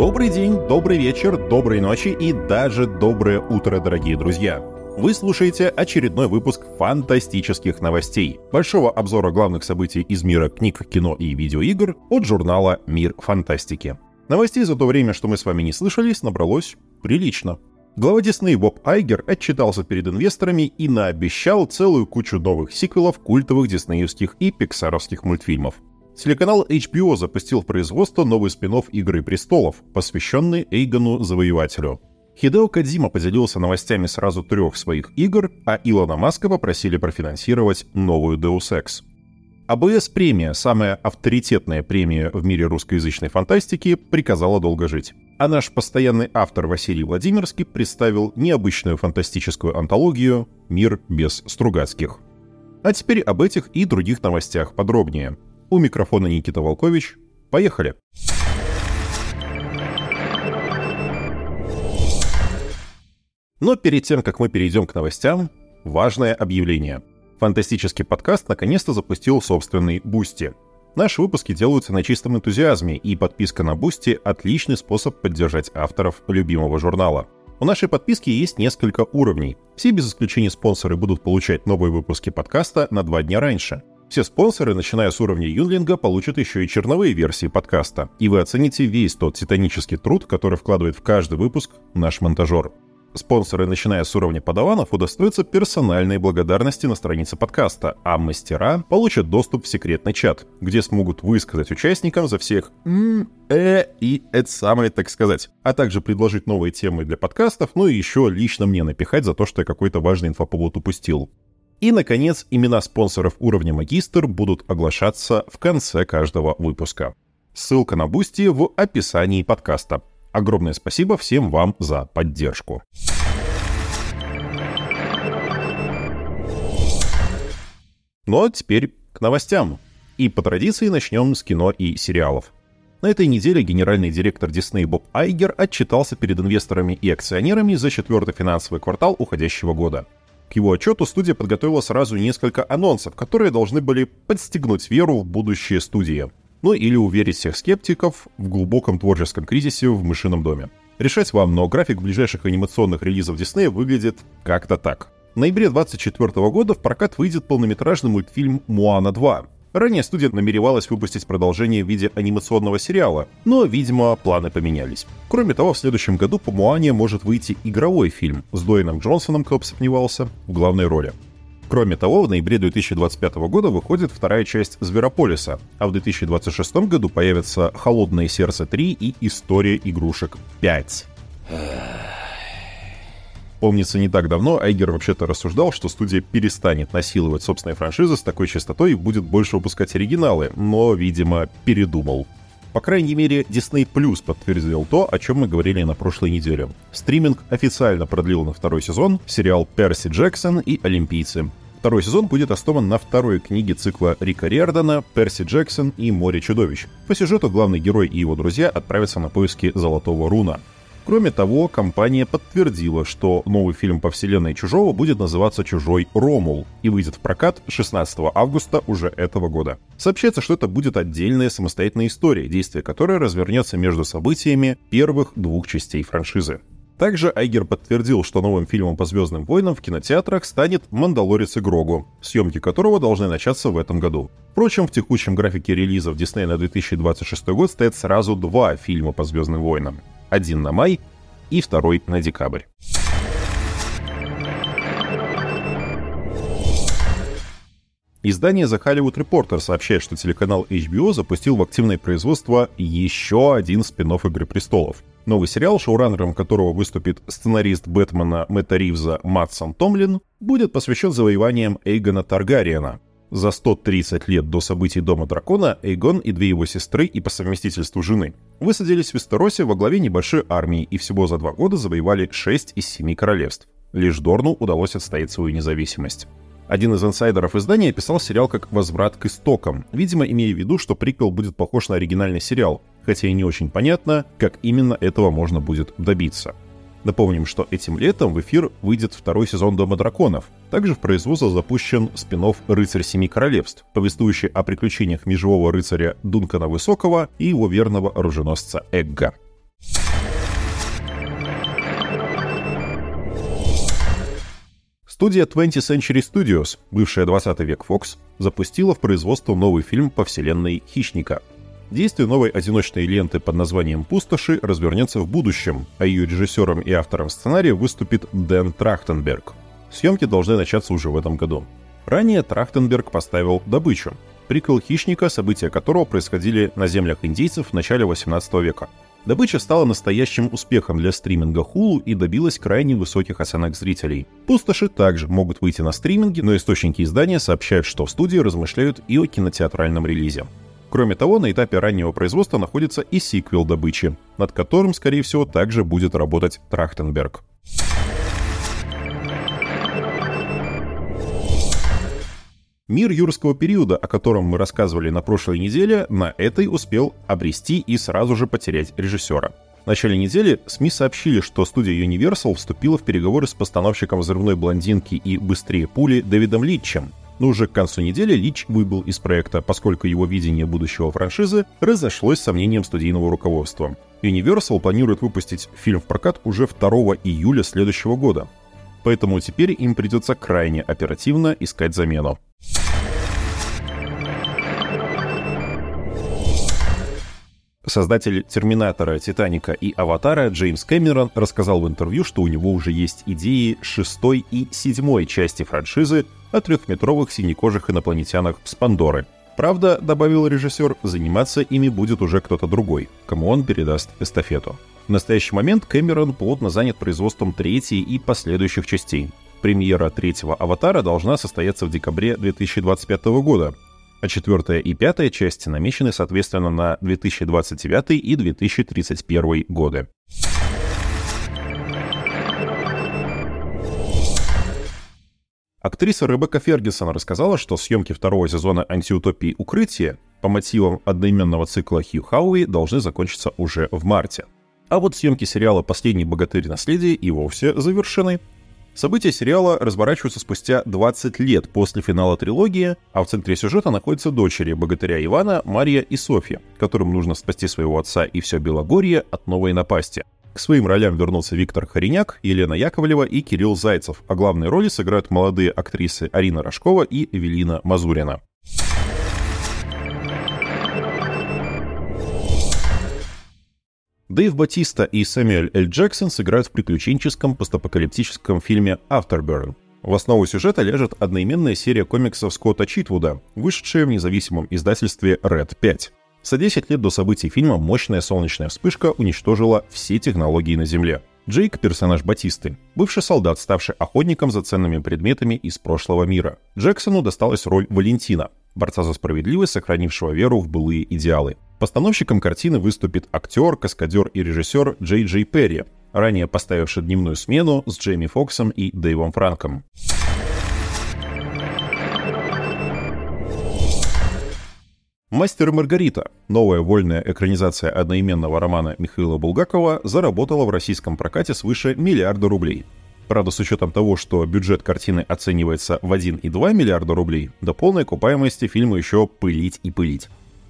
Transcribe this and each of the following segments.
Добрый день, добрый вечер, доброй ночи и даже доброе утро, дорогие друзья. Вы слушаете очередной выпуск фантастических новостей, большого обзора главных событий из мира книг, кино и видеоигр от журнала «Мир фантастики». Новостей за то время, что мы с вами не слышались, набралось прилично. Глава Дисней Боб Айгер отчитался перед инвесторами и наобещал целую кучу новых сиквелов культовых диснеевских и пиксаровских мультфильмов. Телеканал HBO запустил в производство новый спин «Игры престолов», посвященный Эйгону Завоевателю. Хидео Кадзима поделился новостями сразу трех своих игр, а Илона Маска попросили профинансировать новую Deus Ex. АБС премия, самая авторитетная премия в мире русскоязычной фантастики, приказала долго жить. А наш постоянный автор Василий Владимирский представил необычную фантастическую антологию «Мир без Стругацких». А теперь об этих и других новостях подробнее – у микрофона Никита Волкович. Поехали! Но перед тем, как мы перейдем к новостям, важное объявление. Фантастический подкаст наконец-то запустил собственный Boosty. Наши выпуски делаются на чистом энтузиазме, и подписка на Boosty – отличный способ поддержать авторов любимого журнала. У нашей подписки есть несколько уровней. Все без исключения спонсоры будут получать новые выпуски подкаста на два дня раньше. Все спонсоры, начиная с уровня Юнлинга, получат еще и черновые версии подкаста, и вы оцените весь тот титанический труд, который вкладывает в каждый выпуск наш монтажер. Спонсоры, начиная с уровня подаванов, удостоятся персональной благодарности на странице подкаста, а мастера получат доступ в секретный чат, где смогут высказать участникам за всех «м», «э» и «это самое», так сказать, а также предложить новые темы для подкастов, ну и еще лично мне напихать за то, что я какой-то важный инфоповод упустил. И, наконец, имена спонсоров уровня магистр будут оглашаться в конце каждого выпуска. Ссылка на Boosty в описании подкаста. Огромное спасибо всем вам за поддержку. Ну а теперь к новостям. И по традиции начнем с кино и сериалов. На этой неделе генеральный директор Disney Боб Айгер отчитался перед инвесторами и акционерами за четвертый финансовый квартал уходящего года – к его отчету студия подготовила сразу несколько анонсов, которые должны были подстегнуть веру в будущее студии. Ну или уверить всех скептиков в глубоком творческом кризисе в мышином доме. Решать вам, но график ближайших анимационных релизов Диснея выглядит как-то так. В ноябре 2024 года в прокат выйдет полнометражный мультфильм «Муана 2», Ранее студия намеревалась выпустить продолжение в виде анимационного сериала, но, видимо, планы поменялись. Кроме того, в следующем году по Муане может выйти игровой фильм с Дуэйном Джонсоном, кто бы сомневался, в главной роли. Кроме того, в ноябре 2025 года выходит вторая часть «Зверополиса», а в 2026 году появятся «Холодное сердце 3» и «История игрушек 5». Помнится, не так давно Айгер вообще-то рассуждал, что студия перестанет насиловать собственные франшизы с такой частотой и будет больше выпускать оригиналы, но, видимо, передумал. По крайней мере, Disney Plus подтвердил то, о чем мы говорили на прошлой неделе. Стриминг официально продлил на второй сезон сериал «Перси Джексон и Олимпийцы». Второй сезон будет основан на второй книге цикла Рика Риордана «Перси Джексон и море чудовищ». По сюжету главный герой и его друзья отправятся на поиски Золотого Руна. Кроме того, компания подтвердила, что новый фильм по вселенной Чужого будет называться «Чужой Ромул» и выйдет в прокат 16 августа уже этого года. Сообщается, что это будет отдельная самостоятельная история, действие которой развернется между событиями первых двух частей франшизы. Также Айгер подтвердил, что новым фильмом по «Звездным войнам» в кинотеатрах станет «Мандалорец и Грогу», съемки которого должны начаться в этом году. Впрочем, в текущем графике релизов Диснея на 2026 год стоят сразу два фильма по «Звездным войнам» один на май и второй на декабрь. Издание The Hollywood Reporter сообщает, что телеканал HBO запустил в активное производство еще один спин «Игры престолов». Новый сериал, шоураннером которого выступит сценарист Бэтмена Мэтта Ривза Матсон Томлин, будет посвящен завоеваниям Эйгона Таргариена, за 130 лет до событий Дома Дракона Эйгон и две его сестры и по совместительству жены высадились в Вестеросе во главе небольшой армии и всего за два года завоевали 6 из 7 королевств. Лишь Дорну удалось отстоять свою независимость. Один из инсайдеров издания описал сериал как «Возврат к истокам», видимо, имея в виду, что приквел будет похож на оригинальный сериал, хотя и не очень понятно, как именно этого можно будет добиться. Напомним, что этим летом в эфир выйдет второй сезон «Дома драконов». Также в производство запущен спин «Рыцарь Семи Королевств», повествующий о приключениях межевого рыцаря Дункана Высокого и его верного оруженосца Эгга. Студия 20 Century Studios, бывшая 20 век Fox, запустила в производство новый фильм по вселенной «Хищника», Действие новой одиночной ленты под названием «Пустоши» развернется в будущем, а ее режиссером и автором сценария выступит Дэн Трахтенберг. Съемки должны начаться уже в этом году. Ранее Трахтенберг поставил «Добычу», приквел «Хищника», события которого происходили на землях индейцев в начале 18 века – Добыча стала настоящим успехом для стриминга Hulu и добилась крайне высоких оценок зрителей. Пустоши также могут выйти на стриминге, но источники издания сообщают, что в студии размышляют и о кинотеатральном релизе. Кроме того, на этапе раннего производства находится и сиквел добычи, над которым, скорее всего, также будет работать Трахтенберг. Мир юрского периода, о котором мы рассказывали на прошлой неделе, на этой успел обрести и сразу же потерять режиссера. В начале недели СМИ сообщили, что студия Universal вступила в переговоры с постановщиком «Взрывной блондинки» и «Быстрее пули» Дэвидом Литчем. Но уже к концу недели Лич выбыл из проекта, поскольку его видение будущего франшизы разошлось с сомнением студийного руководства. Universal планирует выпустить фильм в прокат уже 2 июля следующего года. Поэтому теперь им придется крайне оперативно искать замену. Создатель «Терминатора», «Титаника» и «Аватара» Джеймс Кэмерон рассказал в интервью, что у него уже есть идеи шестой и седьмой части франшизы о трехметровых синекожих инопланетянах с Пандоры. Правда, добавил режиссер, заниматься ими будет уже кто-то другой, кому он передаст эстафету. В настоящий момент Кэмерон плотно занят производством третьей и последующих частей. Премьера третьего «Аватара» должна состояться в декабре 2025 года, а четвертая и пятая части намечены, соответственно, на 2029 и 2031 годы. Актриса Ребекка Фергюсон рассказала, что съемки второго сезона антиутопии «Укрытие» по мотивам одноименного цикла Хью Хауи должны закончиться уже в марте. А вот съемки сериала «Последний богатырь наследие» и вовсе завершены. События сериала разворачиваются спустя 20 лет после финала трилогии, а в центре сюжета находятся дочери богатыря Ивана, Мария и Софья, которым нужно спасти своего отца и все Белогорье от новой напасти. К своим ролям вернулся Виктор Хореняк, Елена Яковлева и Кирилл Зайцев, а главные роли сыграют молодые актрисы Арина Рожкова и Эвелина Мазурина. Дэйв Батиста и Сэмюэль Эль Джексон сыграют в приключенческом постапокалиптическом фильме «Afterburn». В основу сюжета ляжет одноименная серия комиксов Скотта Читвуда, вышедшая в независимом издательстве Red 5. За 10 лет до событий фильма мощная солнечная вспышка уничтожила все технологии на Земле. Джейк – персонаж Батисты, бывший солдат, ставший охотником за ценными предметами из прошлого мира. Джексону досталась роль Валентина, борца за справедливость, сохранившего веру в былые идеалы. Постановщиком картины выступит актер, каскадер и режиссер Джей Джей Перри, ранее поставивший дневную смену с Джейми Фоксом и Дэйвом Франком. «Мастер и Маргарита» — новая вольная экранизация одноименного романа Михаила Булгакова заработала в российском прокате свыше миллиарда рублей. Правда, с учетом того, что бюджет картины оценивается в 1,2 миллиарда рублей, до полной окупаемости фильма еще пылить и пылить.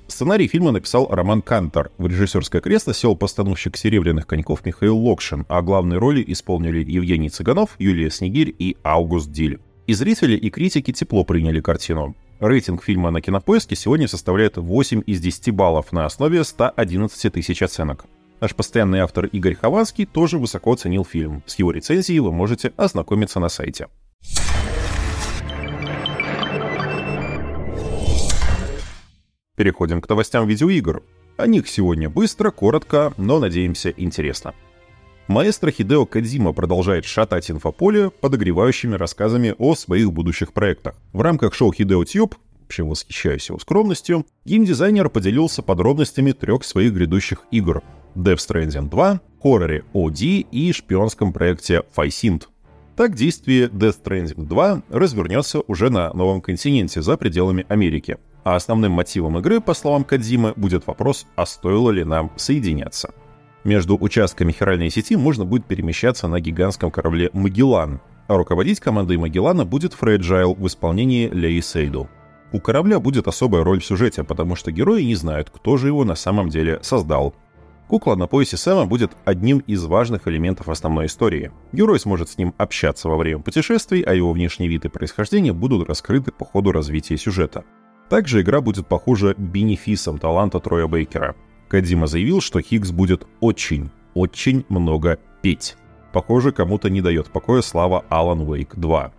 Сценарий фильма написал Роман Кантор. В режиссерское кресло сел постановщик «Серебряных коньков» Михаил Локшин, а главные роли исполнили Евгений Цыганов, Юлия Снегирь и Аугуст Диль. И зрители, и критики тепло приняли картину. Рейтинг фильма на кинопоиске сегодня составляет 8 из 10 баллов на основе 111 тысяч оценок. Наш постоянный автор Игорь Хованский тоже высоко оценил фильм. С его рецензией вы можете ознакомиться на сайте. Переходим к новостям видеоигр. О них сегодня быстро, коротко, но, надеемся, интересно. Маэстро Хидео Кадзима продолжает шатать инфополе подогревающими рассказами о своих будущих проектах. В рамках шоу Хидео Тьюб вообще восхищаюсь его скромностью, геймдизайнер поделился подробностями трех своих грядущих игр Death Stranding 2, хорроре OD и шпионском проекте Faisint. Так действие Death Stranding 2 развернется уже на новом континенте за пределами Америки – а основным мотивом игры, по словам Кадзимы, будет вопрос, а стоило ли нам соединяться. Между участками хиральной сети можно будет перемещаться на гигантском корабле «Магеллан», а руководить командой «Магеллана» будет Фрэджайл в исполнении Леи Сейду. У корабля будет особая роль в сюжете, потому что герои не знают, кто же его на самом деле создал. Кукла на поясе Сэма будет одним из важных элементов основной истории. Герой сможет с ним общаться во время путешествий, а его внешний вид и происхождение будут раскрыты по ходу развития сюжета. Также игра будет похожа бенефисом таланта Троя Бейкера. Кадима заявил, что Хиггс будет очень, очень много петь. Похоже, кому-то не дает покоя слава Alan Wake 2.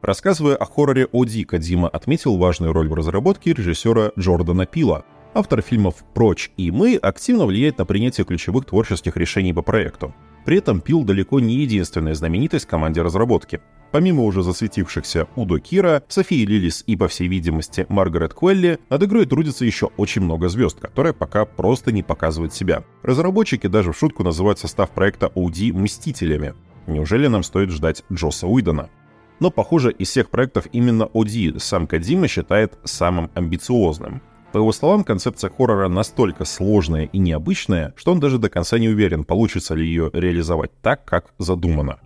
Рассказывая о хорроре Оди, Кадима отметил важную роль в разработке режиссера Джордана Пила. Автор фильмов «Прочь» и «Мы» активно влияет на принятие ключевых творческих решений по проекту. При этом Пил далеко не единственная знаменитость в команде разработки. Помимо уже засветившихся Удо Кира, Софии Лилис и, по всей видимости, Маргарет Куэлли, над игрой трудится еще очень много звезд, которые пока просто не показывают себя. Разработчики даже в шутку называют состав проекта OD «Мстителями». Неужели нам стоит ждать Джоса Уидона? Но, похоже, из всех проектов именно OD сам Кадима считает самым амбициозным. По его словам, концепция хоррора настолько сложная и необычная, что он даже до конца не уверен, получится ли ее реализовать так, как задумано.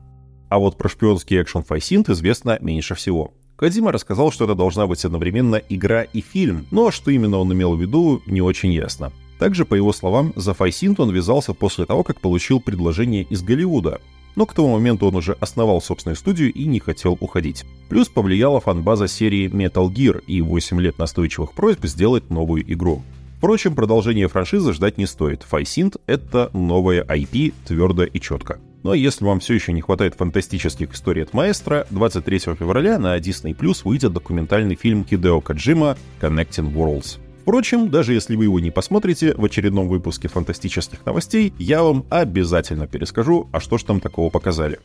А вот про шпионский экшен Файсинт известно меньше всего. Кадима рассказал, что это должна быть одновременно игра и фильм, но что именно он имел в виду, не очень ясно. Также, по его словам, за Файсинт он ввязался после того, как получил предложение из Голливуда, но к тому моменту он уже основал собственную студию и не хотел уходить. Плюс повлияла фанбаза серии Metal Gear и 8 лет настойчивых просьб сделать новую игру. Впрочем, продолжение франшизы ждать не стоит. Файсинт — это новая IP, твердо и четко. А если вам все еще не хватает фантастических историй от маэстро, 23 февраля на Disney Plus выйдет документальный фильм Хидео Каджима «Connecting Worlds». Впрочем, даже если вы его не посмотрите, в очередном выпуске фантастических новостей я вам обязательно перескажу, а что ж там такого показали.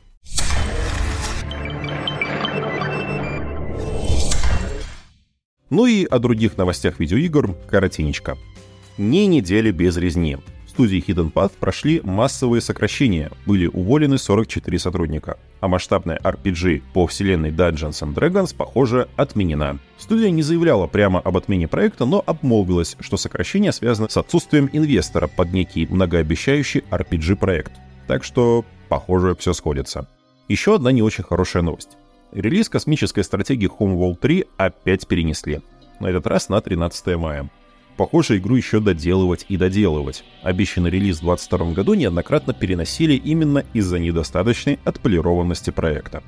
Ну и о других новостях видеоигр коротенечко. Не недели без резни студии Hidden Path прошли массовые сокращения, были уволены 44 сотрудника, а масштабная RPG по вселенной Dungeons and Dragons, похоже, отменена. Студия не заявляла прямо об отмене проекта, но обмолвилась, что сокращение связано с отсутствием инвестора под некий многообещающий RPG-проект. Так что, похоже, все сходится. Еще одна не очень хорошая новость. Релиз космической стратегии Homeworld 3 опять перенесли. На этот раз на 13 мая. Похоже, игру еще доделывать и доделывать. Обещанный релиз в 2022 году неоднократно переносили именно из-за недостаточной отполированности проекта.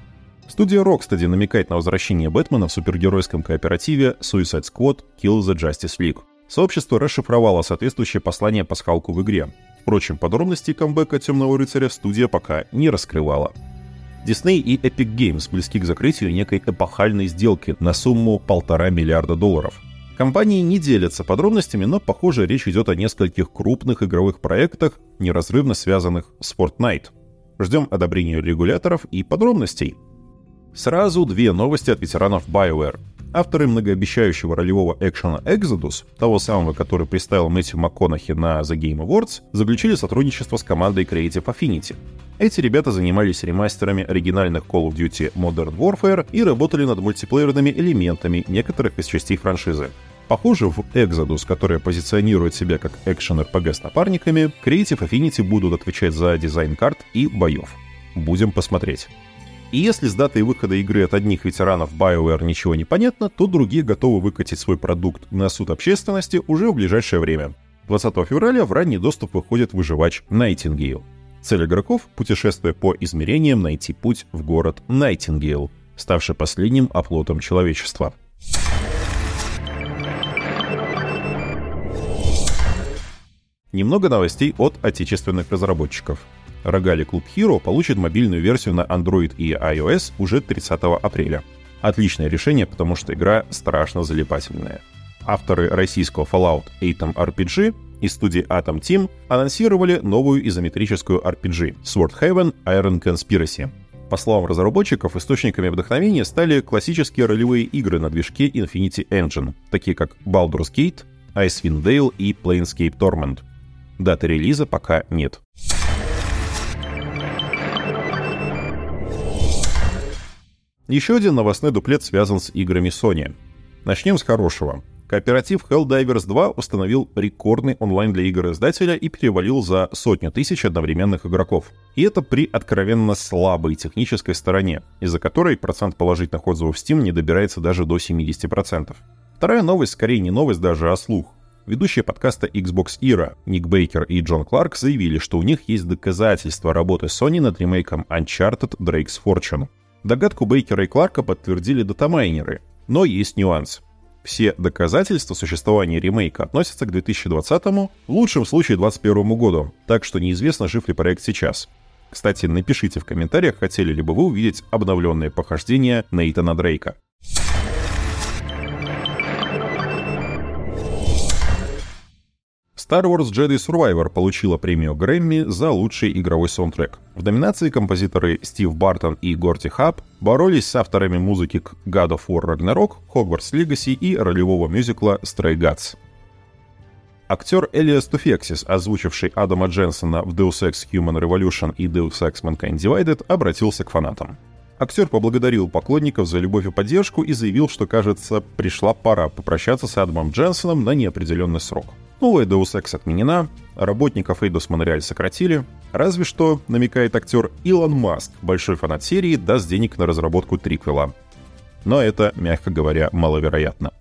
Студия Rocksteady намекает на возвращение Бэтмена в супергеройском кооперативе Suicide Squad Kill the Justice League. Сообщество расшифровало соответствующее послание пасхалку в игре. Впрочем, подробностей камбэка Темного рыцаря студия пока не раскрывала. Disney и Epic Games близки к закрытию некой эпохальной сделки на сумму полтора миллиарда долларов – Компании не делятся подробностями, но, похоже, речь идет о нескольких крупных игровых проектах, неразрывно связанных с Fortnite. Ждем одобрения регуляторов и подробностей. Сразу две новости от ветеранов BioWare. Авторы многообещающего ролевого экшена Exodus, того самого, который представил Мэтью МакКонахи на The Game Awards, заключили сотрудничество с командой Creative Affinity. Эти ребята занимались ремастерами оригинальных Call of Duty Modern Warfare и работали над мультиплеерными элементами некоторых из частей франшизы. Похоже, в Exodus, которая позиционирует себя как экшен-РПГ с напарниками, Creative Affinity будут отвечать за дизайн карт и боев. Будем посмотреть. И если с датой выхода игры от одних ветеранов BioWare ничего не понятно, то другие готовы выкатить свой продукт на суд общественности уже в ближайшее время. 20 февраля в ранний доступ выходит выживач Nightingale. Цель игроков — путешествуя по измерениям найти путь в город Найтингейл, ставший последним оплотом человечества. Немного новостей от отечественных разработчиков. Rogali Club Hero получит мобильную версию на Android и iOS уже 30 апреля. Отличное решение, потому что игра страшно залипательная. Авторы российского Fallout Atom RPG из студии Atom Team анонсировали новую изометрическую RPG Sword Haven Iron Conspiracy. По словам разработчиков, источниками вдохновения стали классические ролевые игры на движке Infinity Engine, такие как Baldur's Gate, Icewind Dale и Planescape Torment. Даты релиза пока нет. Еще один новостной дуплет связан с играми Sony. Начнем с хорошего. Кооператив Helldivers 2 установил рекордный онлайн для игр издателя и перевалил за сотню тысяч одновременных игроков. И это при откровенно слабой технической стороне, из-за которой процент положительных отзывов Steam не добирается даже до 70%. Вторая новость скорее не новость даже, а слух. ведущие подкаста Xbox Era Ник Бейкер и Джон Кларк заявили, что у них есть доказательства работы Sony над ремейком Uncharted Drake's Fortune. Догадку Бейкера и Кларка подтвердили датамайнеры, но есть нюанс. Все доказательства существования ремейка относятся к 2020, в лучшем случае 2021 году, так что неизвестно, жив ли проект сейчас. Кстати, напишите в комментариях, хотели ли бы вы увидеть обновленные похождения Нейтана Дрейка. Star Wars Jedi Survivor получила премию Грэмми за лучший игровой саундтрек. В номинации композиторы Стив Бартон и Горти Хаб боролись с авторами музыки к God of War Ragnarok, Hogwarts Legacy и ролевого мюзикла Stray Gods. Актер Элиас Туфексис, озвучивший Адама Дженсона в Deus Ex Human Revolution и Deus Ex Mankind Divided, обратился к фанатам. Актер поблагодарил поклонников за любовь и поддержку и заявил, что, кажется, пришла пора попрощаться с Адамом Дженсоном на неопределенный срок. Новая Deus Ex отменена, работников Eidos Montreal сократили, разве что, намекает актер, Илон Маск, большой фанат серии, даст денег на разработку триквела. Но это, мягко говоря, маловероятно.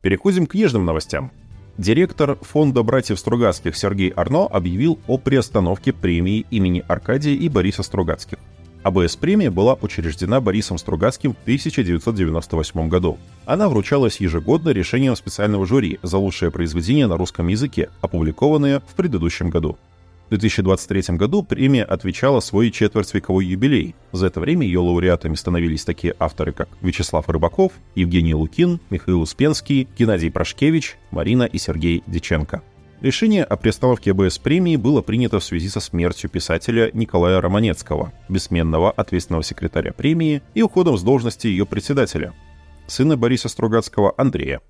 Переходим к нежным новостям. Директор фонда братьев Стругацких Сергей Арно объявил о приостановке премии имени Аркадия и Бориса Стругацких. АБС-премия была учреждена Борисом Стругацким в 1998 году. Она вручалась ежегодно решением специального жюри за лучшее произведение на русском языке, опубликованное в предыдущем году. В 2023 году премия отвечала свой четвертьвековой юбилей. За это время ее лауреатами становились такие авторы, как Вячеслав Рыбаков, Евгений Лукин, Михаил Успенский, Геннадий Прошкевич, Марина и Сергей Диченко. Решение о приостановке БС-премии было принято в связи со смертью писателя Николая Романецкого, бессменного ответственного секретаря премии, и уходом с должности ее председателя, сына Бориса Стругацкого Андрея.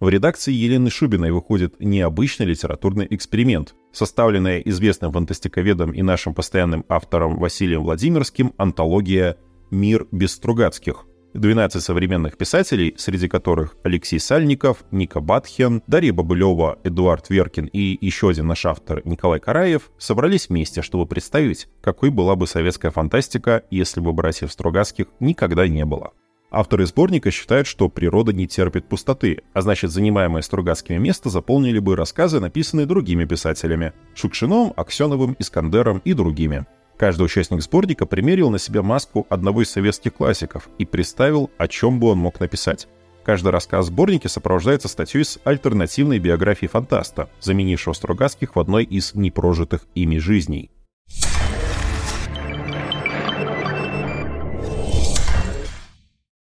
В редакции Елены Шубиной выходит необычный литературный эксперимент, составленная известным фантастиковедом и нашим постоянным автором Василием Владимирским антология «Мир без Стругацких», 12 современных писателей, среди которых Алексей Сальников, Ника Батхен, Дарья Бабылева, Эдуард Веркин и еще один наш автор Николай Караев, собрались вместе, чтобы представить, какой была бы советская фантастика, если бы братьев Стругацких никогда не было. Авторы сборника считают, что природа не терпит пустоты, а значит занимаемое Стругацкими место заполнили бы рассказы, написанные другими писателями – Шукшином, Аксеновым, Искандером и другими – Каждый участник сборника примерил на себя маску одного из советских классиков и представил, о чем бы он мог написать. Каждый рассказ в сборнике сопровождается статьей с альтернативной биографией фантаста, заменившего Стругацких в одной из непрожитых ими жизней.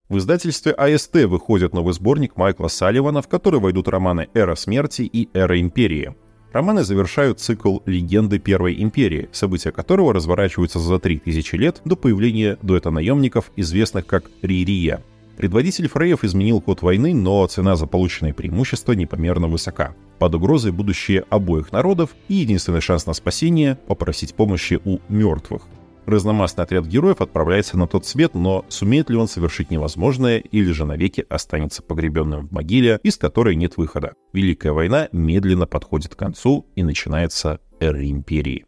В издательстве АСТ выходит новый сборник Майкла Салливана, в который войдут романы «Эра смерти» и «Эра империи». Романы завершают цикл «Легенды Первой Империи», события которого разворачиваются за 3000 лет до появления дуэта наемников, известных как Ририя. Предводитель Фреев изменил ход войны, но цена за полученное преимущество непомерно высока. Под угрозой будущее обоих народов и единственный шанс на спасение – попросить помощи у мертвых. Разномастный отряд героев отправляется на тот свет, но сумеет ли он совершить невозможное или же навеки останется погребенным в могиле, из которой нет выхода. Великая война медленно подходит к концу и начинается эра империи.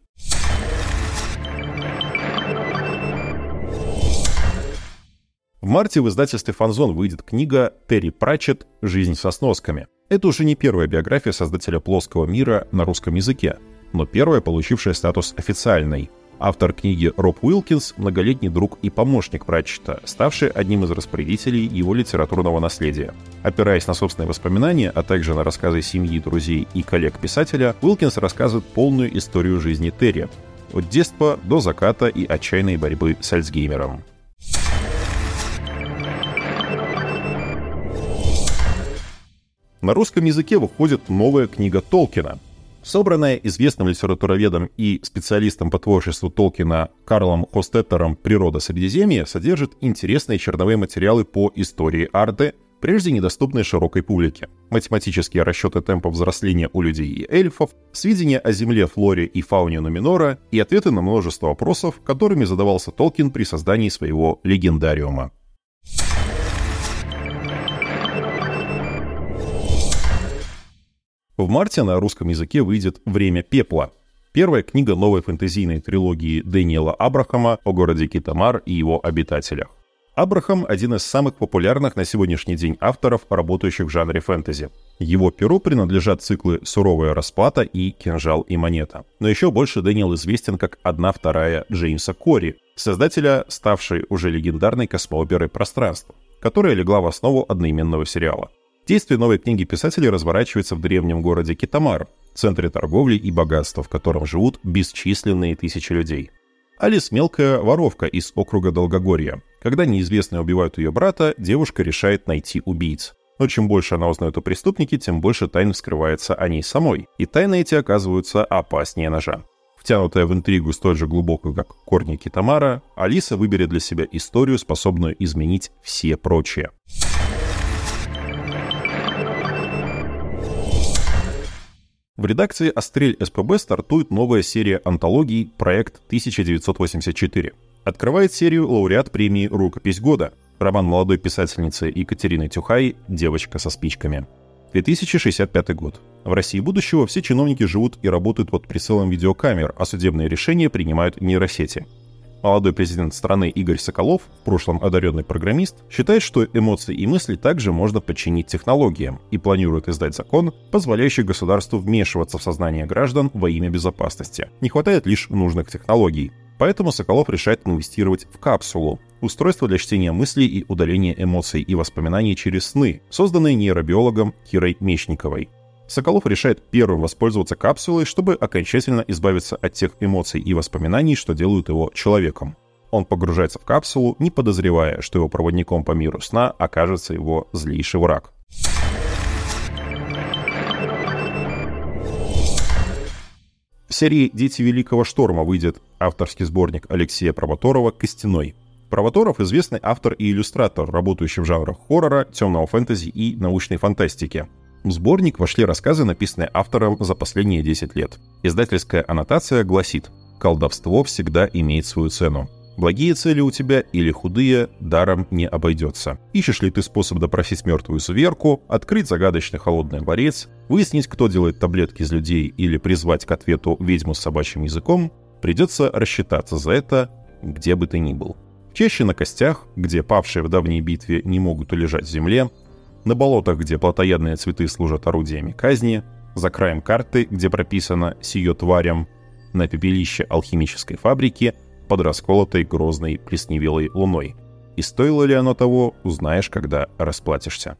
В марте в издательстве «Фанзон» выйдет книга «Терри Пратчетт. Жизнь со сносками». Это уже не первая биография создателя плоского мира на русском языке, но первая, получившая статус официальной. Автор книги Роб Уилкинс – многолетний друг и помощник Пратчета, ставший одним из распорядителей его литературного наследия. Опираясь на собственные воспоминания, а также на рассказы семьи, друзей и коллег писателя, Уилкинс рассказывает полную историю жизни Терри. От детства до заката и отчаянной борьбы с Альцгеймером. На русском языке выходит новая книга Толкина – Собранная известным литературоведом и специалистом по творчеству Толкина Карлом Хостеттером «Природа Средиземья» содержит интересные черновые материалы по истории арты, прежде недоступные широкой публике. Математические расчеты темпа взросления у людей и эльфов, сведения о Земле, флоре и фауне Нуминора и ответы на множество вопросов, которыми задавался Толкин при создании своего легендариума. В марте на русском языке выйдет «Время пепла». Первая книга новой фэнтезийной трилогии Дэниела Абрахама о городе Китамар и его обитателях. Абрахам – один из самых популярных на сегодняшний день авторов, работающих в жанре фэнтези. Его перу принадлежат циклы «Суровая расплата» и «Кинжал и монета». Но еще больше Дэниел известен как одна вторая Джеймса Кори, создателя, ставшей уже легендарной космооперы «Пространство», которая легла в основу одноименного сериала. Действие новой книги писателя разворачивается в древнем городе Китамар, центре торговли и богатства, в котором живут бесчисленные тысячи людей. Алис – мелкая воровка из округа Долгогорья. Когда неизвестные убивают ее брата, девушка решает найти убийц. Но чем больше она узнает о преступнике, тем больше тайн вскрывается о ней самой, и тайны эти оказываются опаснее ножа. Втянутая в интригу столь же глубокую, как корни Китамара, Алиса выберет для себя историю, способную изменить все прочие. В редакции «Острель СПБ» стартует новая серия антологий «Проект 1984». Открывает серию лауреат премии «Рукопись года» роман молодой писательницы Екатерины Тюхай «Девочка со спичками». 2065 год. В России будущего все чиновники живут и работают под прицелом видеокамер, а судебные решения принимают нейросети. Молодой президент страны Игорь Соколов, в прошлом одаренный программист, считает, что эмоции и мысли также можно подчинить технологиям и планирует издать закон, позволяющий государству вмешиваться в сознание граждан во имя безопасности. Не хватает лишь нужных технологий. Поэтому Соколов решает инвестировать в капсулу, устройство для чтения мыслей и удаления эмоций и воспоминаний через сны, созданное нейробиологом Кирой Мечниковой. Соколов решает первым воспользоваться капсулой, чтобы окончательно избавиться от тех эмоций и воспоминаний, что делают его человеком. Он погружается в капсулу, не подозревая, что его проводником по миру сна окажется его злейший враг. В серии «Дети Великого Шторма» выйдет авторский сборник Алексея Провоторова «Костяной». Провоторов – известный автор и иллюстратор, работающий в жанрах хоррора, темного фэнтези и научной фантастики. В сборник вошли рассказы, написанные автором за последние 10 лет. Издательская аннотация гласит «Колдовство всегда имеет свою цену. Благие цели у тебя или худые даром не обойдется. Ищешь ли ты способ допросить мертвую зверку, открыть загадочный холодный дворец, выяснить, кто делает таблетки из людей или призвать к ответу ведьму с собачьим языком, придется рассчитаться за это, где бы ты ни был. Чаще на костях, где павшие в давней битве не могут улежать в земле, на болотах, где плотоядные цветы служат орудиями казни, за краем карты, где прописано «сие тварям», на пепелище алхимической фабрики под расколотой грозной плесневелой луной. И стоило ли оно того, узнаешь, когда расплатишься.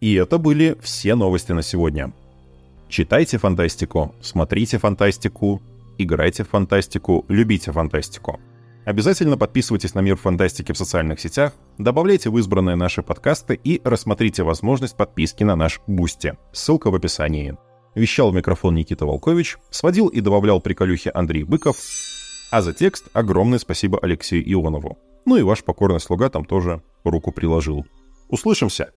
И это были все новости на сегодня. Читайте фантастику, смотрите фантастику, играйте в фантастику, любите фантастику. Обязательно подписывайтесь на Мир Фантастики в социальных сетях, добавляйте в избранные наши подкасты и рассмотрите возможность подписки на наш Boosty. Ссылка в описании. Вещал в микрофон Никита Волкович, сводил и добавлял приколюхи Андрей Быков, а за текст огромное спасибо Алексею Ионову. Ну и ваш покорный слуга там тоже руку приложил. Услышимся!